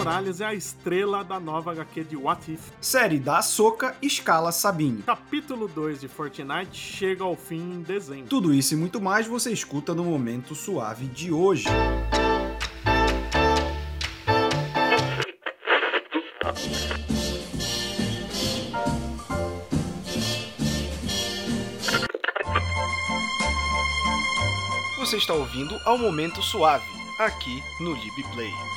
Morales é a estrela da nova HQ de What If. Série da Soca escala Sabine. Capítulo 2 de Fortnite chega ao fim em dezembro. Tudo isso e muito mais você escuta no Momento Suave de hoje. Você está ouvindo ao Momento Suave, aqui no LibPlay.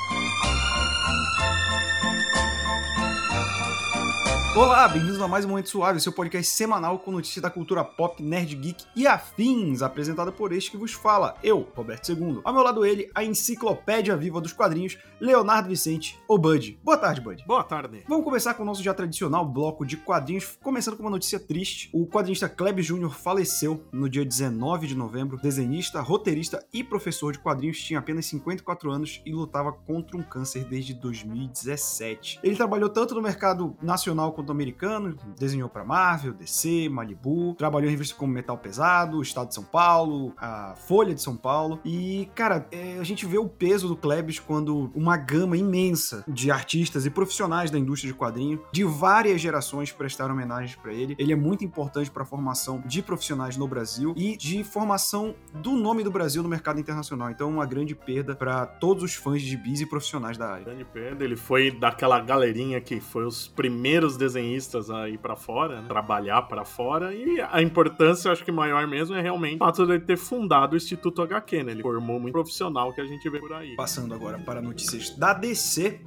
Olá, bem-vindos a mais um Momento Suave, seu podcast semanal com notícias da cultura pop, nerd, geek e afins, apresentado por este que vos fala, eu, Roberto II. Ao meu lado ele, a enciclopédia viva dos quadrinhos, Leonardo Vicente, o Bud. Boa tarde, Bud. Boa tarde. Vamos começar com o nosso já tradicional bloco de quadrinhos, começando com uma notícia triste. O quadrinista Kleb Jr. faleceu no dia 19 de novembro. Desenhista, roteirista e professor de quadrinhos, tinha apenas 54 anos e lutava contra um câncer desde 2017. Ele trabalhou tanto no mercado nacional quanto americano, desenhou para Marvel, DC, Malibu, trabalhou em revistas como Metal Pesado, Estado de São Paulo, a Folha de São Paulo. E, cara, é, a gente vê o peso do Klebs quando uma gama imensa de artistas e profissionais da indústria de quadrinho de várias gerações prestaram homenagens para ele. Ele é muito importante para a formação de profissionais no Brasil e de formação do nome do Brasil no mercado internacional. Então, uma grande perda para todos os fãs de gibis e profissionais da área. Grande perda, ele foi daquela galerinha que foi os primeiros desenhistas a ir para fora, né? trabalhar para fora, e a importância, acho que maior mesmo, é realmente o fato de ele ter fundado o Instituto HQ, né? Ele formou muito profissional que a gente vê por aí. Passando agora para notícias da DC,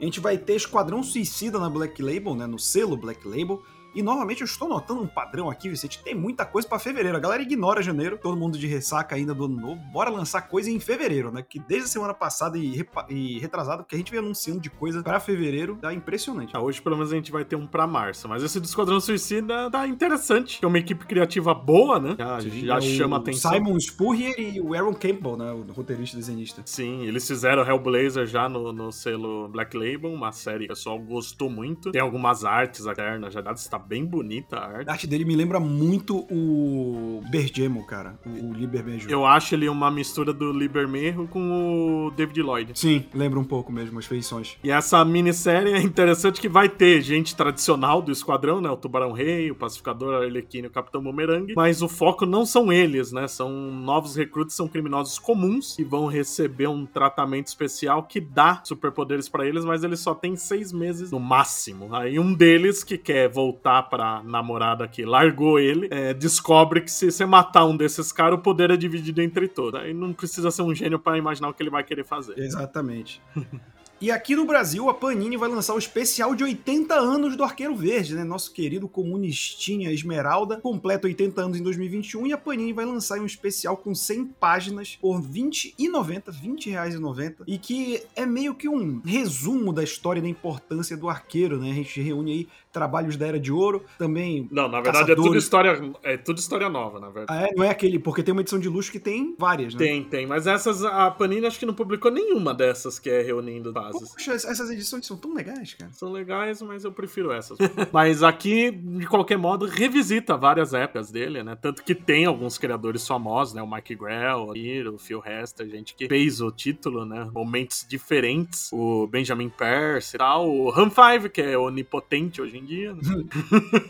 a gente vai ter Esquadrão Suicida na Black Label, né? No selo Black Label. E novamente eu estou notando um padrão aqui, Vicente. Tem muita coisa para fevereiro. A galera ignora janeiro, todo mundo de ressaca ainda do ano novo. Bora lançar coisa em fevereiro, né? Que desde a semana passada e, e retrasada, que a gente vem anunciando de coisa para fevereiro, tá impressionante. Ah, hoje pelo menos a gente vai ter um pra março, mas esse do Esquadrão Suicida tá interessante. É uma equipe criativa boa, né? Já, já É o chama atenção. Simon Spurrier e o Aaron Campbell, né? O roteirista e desenhista. Sim, eles fizeram Hellblazer já no, no selo Black Label, uma série que o pessoal gostou muito. Tem algumas artes externas, já está bem bonita a arte. A arte dele me lembra muito o Bergemo, cara. O, o Liber Bergemo. Eu acho ele uma mistura do Libermerro com o David Lloyd. Sim, lembra um pouco mesmo as feições. E essa minissérie é interessante que vai ter gente tradicional do esquadrão, né? O Tubarão Rei, o Pacificador, a Arlequina e o Capitão Boomerang. Mas o foco não são eles, né? São novos recrutas, são criminosos comuns que vão receber um tratamento especial que dá superpoderes pra eles, mas eles só têm seis meses no máximo. Aí um deles que quer voltar pra namorada que largou ele, é, descobre que se você matar um desses caras, o poder é dividido entre todos. Aí não precisa ser um gênio pra imaginar o que ele vai querer fazer. Exatamente. E aqui no Brasil, a Panini vai lançar o especial de 80 anos do Arqueiro Verde, né? Nosso querido comunistinha Esmeralda completa 80 anos em 2021 e a Panini vai lançar um especial com 100 páginas por R$ 20,90, R$ 20,90 e que é meio que um resumo da história e da importância do arqueiro, né? A gente reúne aí trabalhos da Era de Ouro, também... Não, na verdade é tudo Caçadores. história, é tudo história nova, na verdade. Ah, é? Não é aquele, porque tem uma edição de luxo que tem várias, né? Tem, tem, mas essas a Panini acho que não publicou nenhuma dessas que é reunindo bases. Poxa, essas edições são tão legais, cara. São legais, mas eu prefiro essas. mas aqui, de qualquer modo, revisita várias épocas dele, né? Tanto que tem alguns criadores famosos, né? O Mike Grell, o Phil Hester, gente que fez o título, né? Momentos diferentes. O Benjamin Percy e tal. O Ram 5, que é onipotente hoje em dia. Né?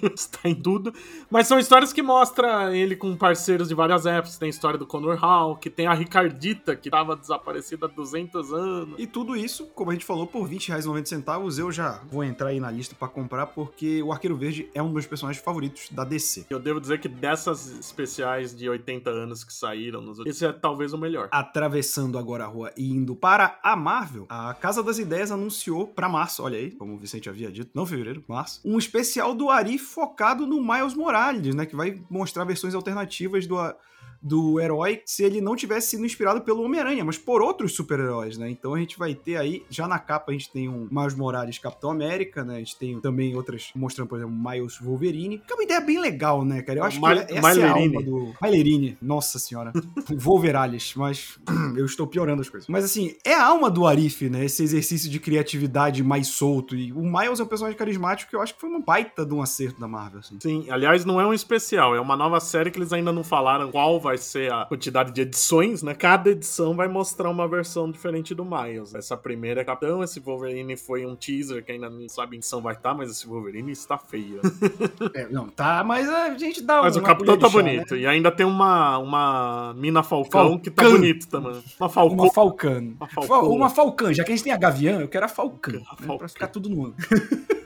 Está em tudo. Mas são histórias que mostram ele com parceiros de várias épocas. Tem a história do Conor Hall, que tem a Ricardita, que estava desaparecida há 200 anos. E tudo isso, como a gente falou, por R$20,90 eu já vou entrar aí na lista pra comprar, porque o Arqueiro Verde é um dos meus personagens favoritos da DC. Eu devo dizer que dessas especiais de 80 anos que saíram, esse é talvez o melhor. Atravessando agora a rua e indo para a Marvel, a Casa das Ideias anunciou pra março, olha aí, como o Vicente havia dito, não fevereiro, março, um especial do Ari focado no Miles Morales, né, que vai mostrar versões alternativas do do herói se ele não tivesse sido inspirado pelo Homem-Aranha, mas por outros super-heróis, né? Então a gente vai ter aí, já na capa a gente tem um Miles Morales Capitão América, né? A gente tem também outras mostrando, por exemplo, Miles Wolverine, que é uma ideia bem legal, né, cara? Eu acho Mil- que essa é a alma do... Milerine, nossa senhora. Wolverales, mas eu estou piorando as coisas. Mas assim, é a alma do Arif, né? Esse exercício de criatividade mais solto. E o Miles é um personagem carismático que eu acho que foi uma baita de um acerto da Marvel, assim. Sim, aliás, não é um especial, é uma nova série que eles ainda não falaram qual vai vai ser a quantidade de edições, né? Cada edição vai mostrar uma versão diferente do Miles. Essa primeira é Capitão, esse Wolverine foi um teaser que ainda não sabe em edição vai estar, mas esse Wolverine está feio. é, não, tá, mas a gente dá Mas o Capitão tá bonito. Né? E ainda tem uma, uma Mina Falcão, Falcão. que tá bonito também. Uma Falcão. Uma Falcão. Uma Falcão. Já que a gente tem a Gavião, eu quero a Falcão. Falcão. Né? Pra ficar tudo no ano.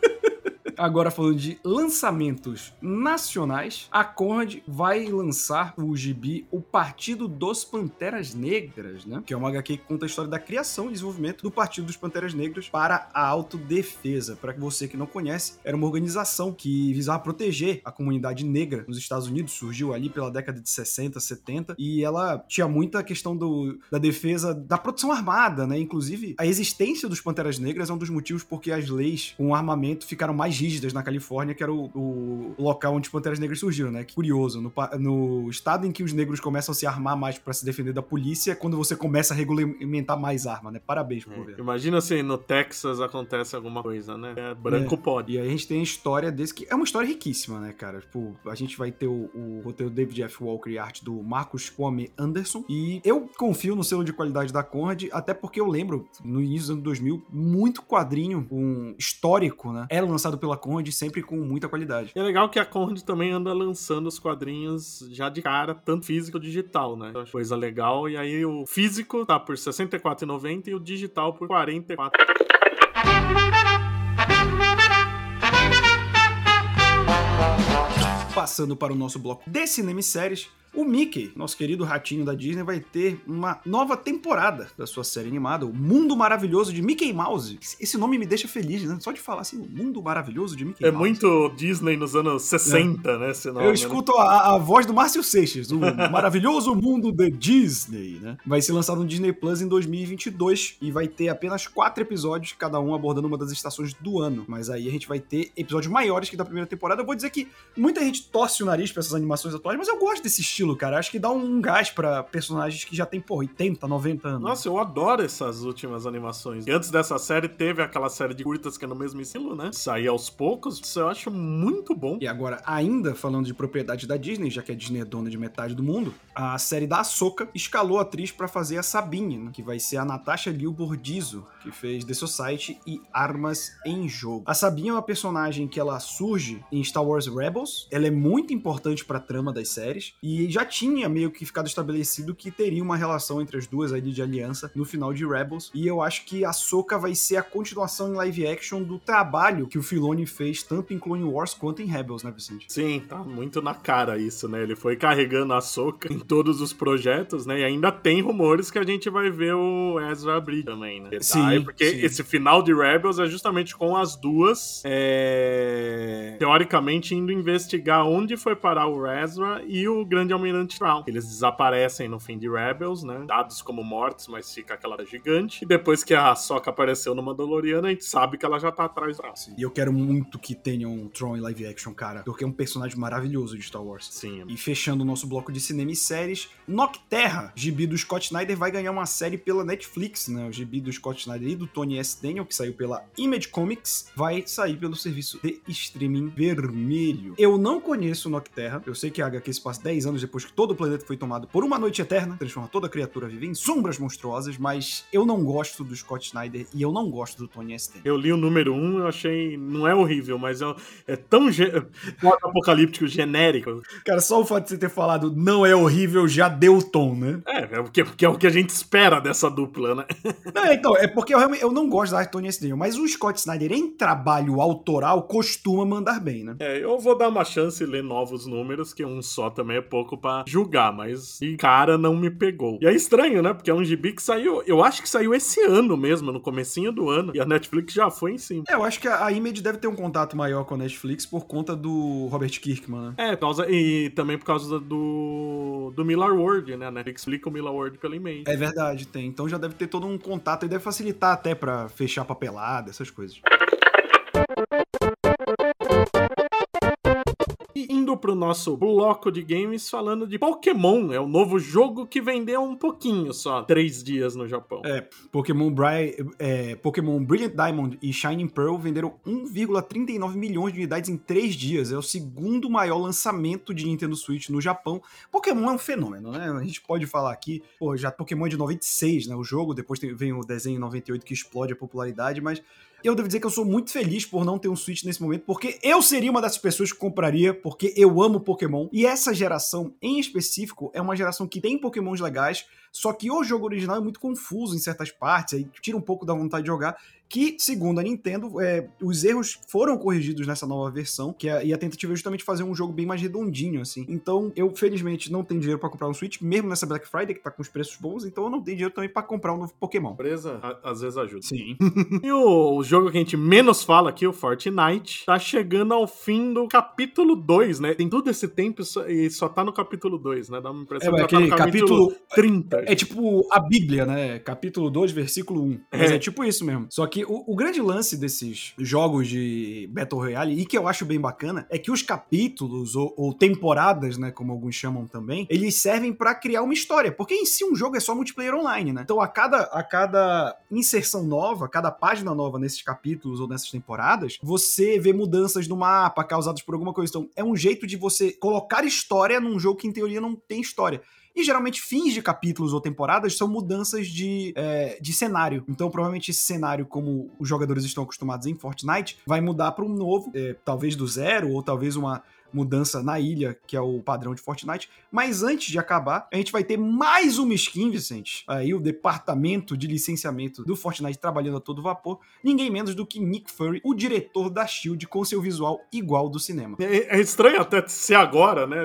Agora falando de lançamentos nacionais, a Conrad vai lançar o gibi O Partido dos Panteras Negras, né? Que é uma HQ que conta a história da criação e desenvolvimento do Partido dos Panteras Negras para a autodefesa. Para você que não conhece, era uma organização que visava proteger a comunidade negra nos Estados Unidos, surgiu ali pela década de 60, 70, e ela tinha muita questão do, da defesa da produção armada, né? Inclusive, a existência dos Panteras Negras é um dos motivos porque as leis com armamento ficaram mais rígidas na Califórnia, que era o, o local onde os Panteras Negras surgiram, né? Que curioso, no, no, estado em que os negros começam a se armar mais para se defender da polícia, é quando você começa a regulamentar mais arma, né? Parabéns pro é. governo. Imagina se no Texas acontece alguma coisa, né? É, branco é. pode. E aí a gente tem a história desse que é uma história riquíssima, né, cara? Tipo, a gente vai ter o, o roteiro David F. Walker e arte do Marcos Kwame Anderson. E eu confio no selo de qualidade da Conrad, até porque eu lembro, no início do ano 2000, muito quadrinho, um histórico, né? Era lançado pela Conrad sempre com muita qualidade. É legal que a Conrad também anda lançando os quadrinhos já de cara, tanto físico quanto digital, né? Então, coisa legal. E aí o físico tá por R$ 64,90 e o digital por R$ 44,90. Passando para o nosso bloco de cinema e séries, o Mickey, nosso querido ratinho da Disney, vai ter uma nova temporada da sua série animada, O Mundo Maravilhoso de Mickey Mouse. Esse nome me deixa feliz, né? Só de falar assim, O Mundo Maravilhoso de Mickey é Mouse. É muito Disney nos anos 60, é. né? Esse nome, Eu né? escuto né? a, a, voz do Márcio Seixas, O Maravilhoso Mundo de Disney, né? Vai ser lançado no Disney Plus em 2022 e vai ter apenas quatro episódios, cada um abordando uma das estações do ano. Mas aí a gente vai ter episódios maiores que da primeira temporada. Eu vou dizer que muita gente torce o nariz pra essas animações atuais, mas eu gosto desse estilo estilo, cara. Acho que dá um gás para personagens que já tem, pô, 80, 90 anos. Nossa, eu adoro essas últimas animações. E antes dessa série, teve aquela série de curtas que é no mesmo estilo, né? Sair aos poucos, isso eu acho muito bom. E agora, ainda falando de propriedade da Disney, já que a Disney é dona de metade do mundo, a série da Ahsoka escalou a atriz para fazer a Sabine, né? que vai ser a Natasha Liu Bordizo, que fez The Society e Armas em Jogo. A Sabine é uma personagem que ela surge em Star Wars Rebels, ela é muito importante para a trama das séries e já tinha meio que ficado estabelecido que teria uma relação entre as duas ali de aliança no final de Rebels. E eu acho que a Soka vai ser a continuação em live action do trabalho que o Filoni fez tanto em Clone Wars quanto em Rebels, né, Vicente? Sim, tá muito na cara isso, né? Ele foi carregando a Soka em todos os projetos, né? E ainda tem rumores que a gente vai ver o Ezra Bridge também, né? Sim, porque sim. esse final de Rebels é justamente com as duas, é... teoricamente, indo investigar onde foi parar o Ezra e o Grande Almirante Almirante Brown. Eles desaparecem no fim de Rebels, né? Dados como mortos, mas fica aquela gigante. E depois que a Soca apareceu no Mandaloriano, a gente sabe que ela já tá atrás dela. E eu quero muito que tenha um Tron em live action, cara. Porque é um personagem maravilhoso de Star Wars. Sim. E fechando o nosso bloco de cinema e séries, Nocterra, gibi do Scott Snyder, vai ganhar uma série pela Netflix, né? O gibi do Scott Snyder e do Tony S. Daniel, que saiu pela Image Comics, vai sair pelo serviço de streaming vermelho. Eu não conheço Nocterra. Eu sei que a HQ se passa 10 anos depois que todo o planeta foi tomado por uma noite eterna, transforma toda criatura viva em sombras monstruosas, mas eu não gosto do Scott Snyder e eu não gosto do Tony Esther. Eu li o número 1, um, eu achei, não é horrível, mas é, é tão ge apocalíptico genérico. Cara, só o fato de você ter falado não é horrível já deu o tom, né? É, é o que, que é o que a gente espera dessa dupla, né? Não, então, é porque eu, eu não gosto da arte Tony Esther, mas o Scott Snyder em trabalho autoral costuma mandar bem, né? É, eu vou dar uma chance e ler novos números, que um só também é pouco pra julgar, mas de cara não me pegou. E é estranho, né? Porque é um gibi que saiu, eu acho que saiu esse ano mesmo, no comecinho do ano, e a Netflix já foi em cima. É, eu acho que a Image deve ter um contato maior com a Netflix por conta do Robert Kirkman, né? É, causa, e também por causa do, do Miller World, né? A Netflix explica o Miller World pela Image. É verdade, tem. Então já deve ter todo um contato e deve facilitar até para fechar papelada, essas coisas motivo pro nosso bloco de games falando de Pokémon. É o novo jogo que vendeu um pouquinho só, três dias no Japão. É, Pokémon, Bri é, Pokémon Brilliant Diamond e Shining Pearl venderam 1,39 milhões de unidades em três dias. É o segundo maior lançamento de Nintendo Switch no Japão. Pokémon é um fenômeno, né? A gente pode falar aqui, pô, já Pokémon é de 96, né? O jogo, depois tem, vem o desenho 98 que explode a popularidade, mas eu devo dizer que eu sou muito feliz por não ter um Switch nesse momento, porque eu seria uma dessas pessoas que compraria, porque eu amo Pokémon. E essa geração, em específico, é uma geração que tem Pokémons legais, só que o jogo original é muito confuso em certas partes, aí tira um pouco da vontade de jogar que, segundo a Nintendo, é, os erros foram corrigidos nessa nova versão, que é, e a tentativa é justamente fazer um jogo bem mais redondinho, assim. Então, eu, felizmente, não tenho dinheiro para comprar um Switch, mesmo nessa Black Friday, que tá com os preços bons, então eu não tenho dinheiro também para comprar um novo Pokémon. Empresa, às vezes ajuda. Sim. e o, o, jogo que a gente menos fala aqui, o Fortnite, tá chegando ao fim do capítulo 2, né? Tem todo esse tempo e só tá no capítulo 2, né? Dá uma impressão é, que aquele tá no capítulo, capítulo 30. É, tipo a Bíblia, né? Capítulo 2, versículo 1. Mas é. é tipo isso mesmo. Só que o, o grande lance desses jogos de Battle Royale, e que eu acho bem bacana, é que os capítulos, ou, ou temporadas, né, como alguns chamam também, eles servem para criar uma história, porque em si um jogo é só multiplayer online, né? Então a cada, a cada inserção nova, cada página nova nesses capítulos ou nessas temporadas, você vê mudanças no mapa causadas por alguma coisa. Então é um jeito de você colocar história num jogo que em teoria não tem história. E geralmente fins de capítulos ou temporadas são mudanças de, é, de cenário. Então, provavelmente esse cenário, como os jogadores estão acostumados em Fortnite, vai mudar para um novo, é, talvez do zero, ou talvez uma mudança na ilha, que é o padrão de Fortnite. Mas antes de acabar, a gente vai ter mais uma skin, Vicente. Aí o departamento de licenciamento do Fortnite trabalhando a todo vapor. Ninguém menos do que Nick Fury, o diretor da SHIELD, com seu visual igual do cinema. É, é estranho até ser agora, né?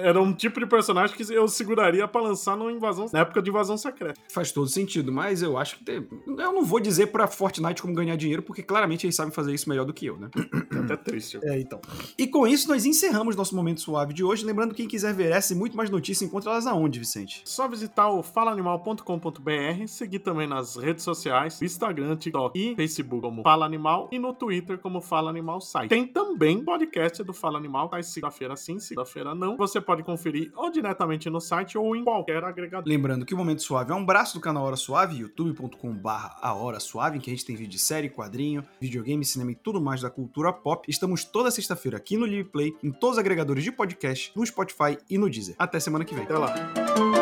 Era um tipo de personagem que eu seguraria para lançar no invasão, na época de invasão secreta. Faz todo sentido, mas eu acho que... Tem... Eu não vou dizer pra Fortnite como ganhar dinheiro, porque claramente eles sabem fazer isso melhor do que eu, né? É até triste. É, então. E com isso, nós encerramos encerramos nosso momento suave de hoje. Lembrando que quem quiser ver essa e muito mais notícias, encontra elas aonde, Vicente? Só visitar o falaanimal.com.br, seguir também nas redes sociais, Instagram, TikTok e Facebook como Fala Animal e no Twitter como Fala Animal Site. Tem também podcast do Fala Animal, tá? Segunda-feira sim, segunda-feira não. Você pode conferir ou diretamente no site ou em qualquer agregador. Lembrando que o Momento Suave é um braço do canal Hora Suave, youtube.com/barra a Hora Suave, em que a gente tem vídeo de série, quadrinho, videogame, cinema e tudo mais da cultura pop. Estamos toda sexta-feira aqui no Live Play, em todos os agregadores de podcast, no Spotify e no Deezer. Até semana que vem. Até lá.